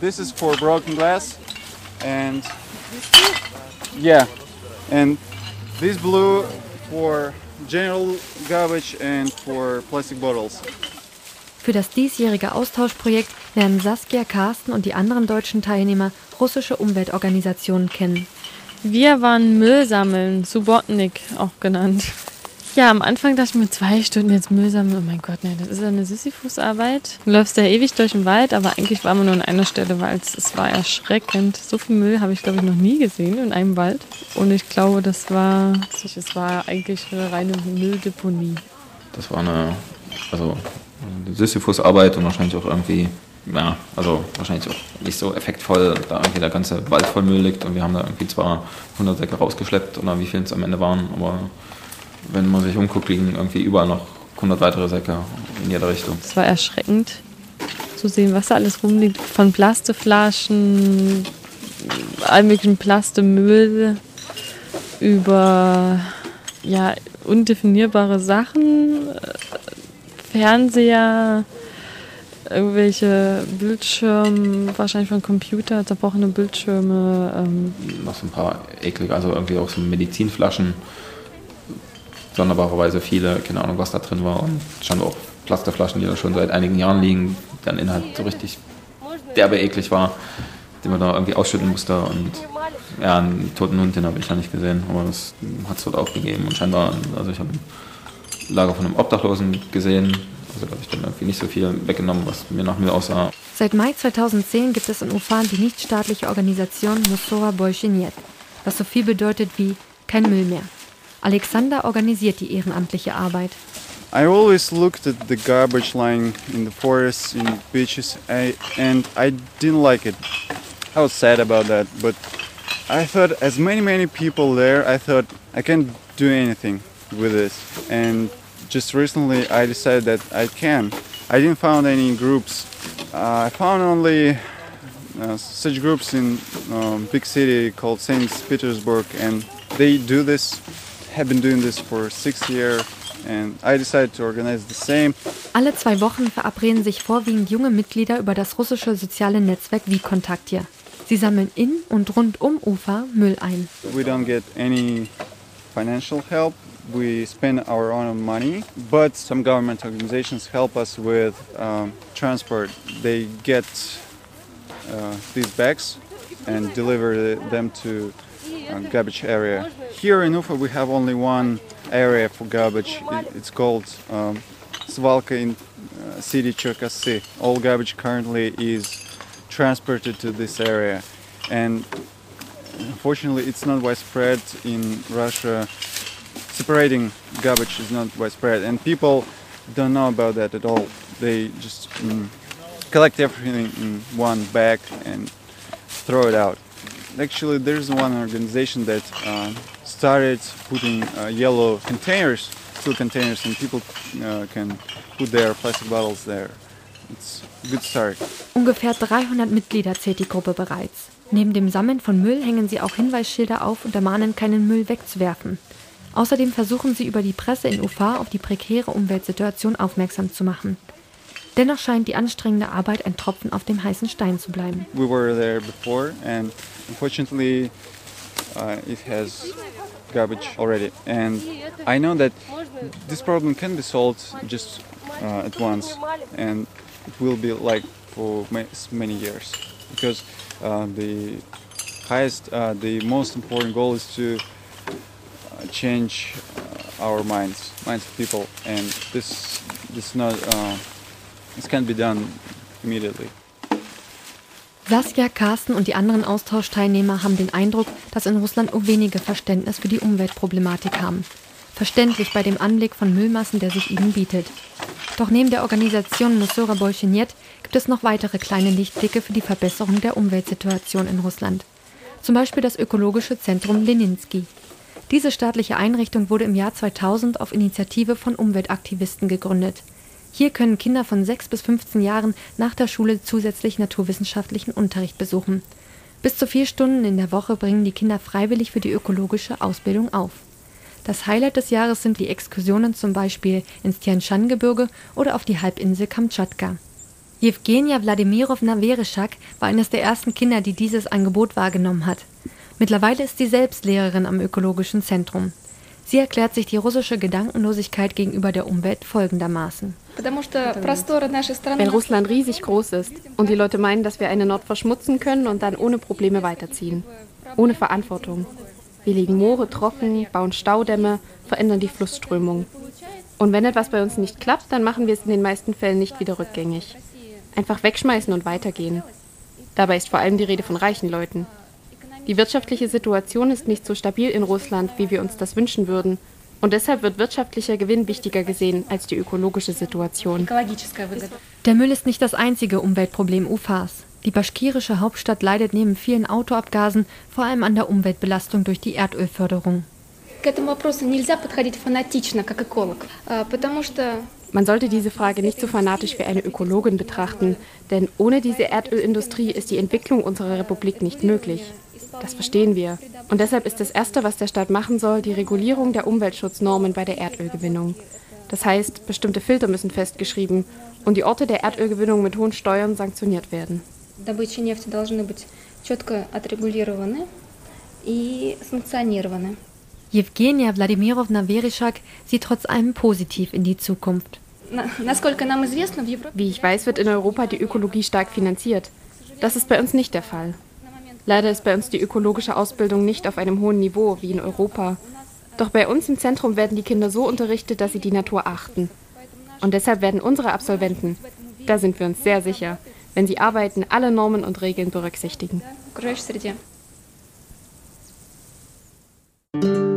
This is for broken glass, and yeah, and this blue for general garbage and for plastic bottles. Für das diesjährige Austauschprojekt lernen Saskia, Carsten und die anderen deutschen Teilnehmer russische Umweltorganisationen kennen. Wir waren Müll sammeln, Subotnik auch genannt. Ja, am Anfang dachte ich mir, zwei Stunden jetzt sammeln. Oh mein Gott, nee, das ist ja eine Sisyphus-Arbeit. Du läufst ja ewig durch den Wald, aber eigentlich waren wir nur an einer Stelle, weil es, es war erschreckend. So viel Müll habe ich, glaube ich, noch nie gesehen in einem Wald. Und ich glaube, das war, es war eigentlich eine reine Mülldeponie. Das war eine, also eine Sisyphus-Arbeit und wahrscheinlich auch irgendwie, ja, also wahrscheinlich auch nicht so effektvoll, da irgendwie der ganze Wald voll Müll liegt und wir haben da irgendwie zwar 100 Säcke rausgeschleppt oder wie viel es am Ende waren, aber wenn man sich umguckt, liegen irgendwie überall noch 100 weitere Säcke in jeder Richtung. Es war erschreckend zu sehen, was da alles rumliegt. Von Plasteflaschen, all möglichen Plastemüll über ja, undefinierbare Sachen, Fernseher, irgendwelche Bildschirme, wahrscheinlich von Computer, zerbrochene Bildschirme. Ähm. Noch so ein paar eklige, also irgendwie auch so Medizinflaschen sonderbarerweise viele, keine Ahnung, was da drin war. Und schon auch Plasterflaschen, die da schon seit einigen Jahren liegen, deren Inhalt so richtig derbe eklig war, den man da irgendwie ausschütten musste. Und ja, einen toten Hund, den habe ich ja nicht gesehen, aber das hat es dort auch gegeben. Und scheinbar, also ich habe ein Lager von einem Obdachlosen gesehen. Also da habe ich dann irgendwie nicht so viel weggenommen, was mir nach mir aussah. Seit Mai 2010 gibt es in Ufan die nichtstaatliche Organisation Musora Bolshinjet, was so viel bedeutet wie kein Müll mehr. Alexander organisiert die ehrenamtliche Arbeit. I always looked at the garbage lying in the forests, in beaches, I, and I didn't like it. I was sad about that, but I thought, as many, many people there, I thought I can't do anything with this. And just recently, I decided that I can. I didn't find any groups. Uh, I found only uh, such groups in um, big city called Saint Petersburg, and they do this have been doing this for six years and I decided to organize the same. Alle zwei Wochen verabreden sich vorwiegend junge Mitglieder über das russische soziale Netzwerk Vikontaktie. Sie sammeln in und rund um Ufa Müll ein. We don't get any financial help. We spend our own money, but some government organizations help us with um, transport. They get uh, these bags and deliver them to garbage area. Here in Ufa we have only one area for garbage. It's called um, Svalka in uh, city Cherkasy. All garbage currently is transported to this area and unfortunately it's not widespread in Russia. Separating garbage is not widespread and people don't know about that at all. They just mm, collect everything in one bag and throw it out. Actually, there's one organization that uh, started putting uh, yellow containers, steel containers, and people uh, can put their plastic bottles there. It's a good start. Ungefähr 300 Mitglieder zählt die Gruppe bereits. Neben dem Sammeln von Müll hängen sie auch Hinweisschilder auf und ermahnen, keinen Müll wegzuwerfen. Außerdem versuchen sie über die Presse in Ufa auf die prekäre Umweltsituation aufmerksam zu machen. Dennoch scheint die anstrengende Arbeit ein Tropfen auf dem heißen Stein zu bleiben. We were there before and unfortunately uh, it has garbage already. And I know that this problem can be solved just uh, at once. And it will be like for many years. Because uh, the highest uh, the most important goal is to uh, change uh, our minds minds of people. And this this not This can be done immediately. Saskia, Carsten und die anderen Austauschteilnehmer haben den Eindruck, dass in Russland nur wenige Verständnis für die Umweltproblematik haben. Verständlich bei dem Anblick von Müllmassen, der sich ihnen bietet. Doch neben der Organisation Musora Bolshinjet gibt es noch weitere kleine Lichtblicke für die Verbesserung der Umweltsituation in Russland. Zum Beispiel das ökologische Zentrum Leninsky. Diese staatliche Einrichtung wurde im Jahr 2000 auf Initiative von Umweltaktivisten gegründet. Hier können Kinder von 6 bis 15 Jahren nach der Schule zusätzlich naturwissenschaftlichen Unterricht besuchen. Bis zu vier Stunden in der Woche bringen die Kinder freiwillig für die ökologische Ausbildung auf. Das Highlight des Jahres sind die Exkursionen zum Beispiel ins Tian-Shan-Gebirge oder auf die Halbinsel Kamtschatka. Jewgenia Wladimirovna Vereschak war eines der ersten Kinder, die dieses Angebot wahrgenommen hat. Mittlerweile ist sie selbst Lehrerin am Ökologischen Zentrum. Sie erklärt sich die russische Gedankenlosigkeit gegenüber der Umwelt folgendermaßen. Weil Russland riesig groß ist und die Leute meinen, dass wir eine Nord verschmutzen können und dann ohne Probleme weiterziehen. Ohne Verantwortung. Wir legen Moore trocken, bauen Staudämme, verändern die Flussströmung. Und wenn etwas bei uns nicht klappt, dann machen wir es in den meisten Fällen nicht wieder rückgängig. Einfach wegschmeißen und weitergehen. Dabei ist vor allem die Rede von reichen Leuten. Die wirtschaftliche Situation ist nicht so stabil in Russland, wie wir uns das wünschen würden. Und deshalb wird wirtschaftlicher Gewinn wichtiger gesehen als die ökologische Situation. Der Müll ist nicht das einzige Umweltproblem Ufas. Die baschkirische Hauptstadt leidet neben vielen Autoabgasen vor allem an der Umweltbelastung durch die Erdölförderung. Man sollte diese Frage nicht so fanatisch wie eine Ökologin betrachten, denn ohne diese Erdölindustrie ist die Entwicklung unserer Republik nicht möglich. Das verstehen wir. Und deshalb ist das Erste, was der Staat machen soll, die Regulierung der Umweltschutznormen bei der Erdölgewinnung. Das heißt, bestimmte Filter müssen festgeschrieben und die Orte der Erdölgewinnung mit hohen Steuern sanktioniert werden. Jewgenia Wladimirovna Verischak sieht trotz allem positiv in die Zukunft. Wie ich weiß, wird in Europa die Ökologie stark finanziert. Das ist bei uns nicht der Fall. Leider ist bei uns die ökologische Ausbildung nicht auf einem hohen Niveau wie in Europa. Doch bei uns im Zentrum werden die Kinder so unterrichtet, dass sie die Natur achten. Und deshalb werden unsere Absolventen, da sind wir uns sehr sicher, wenn sie arbeiten, alle Normen und Regeln berücksichtigen. thank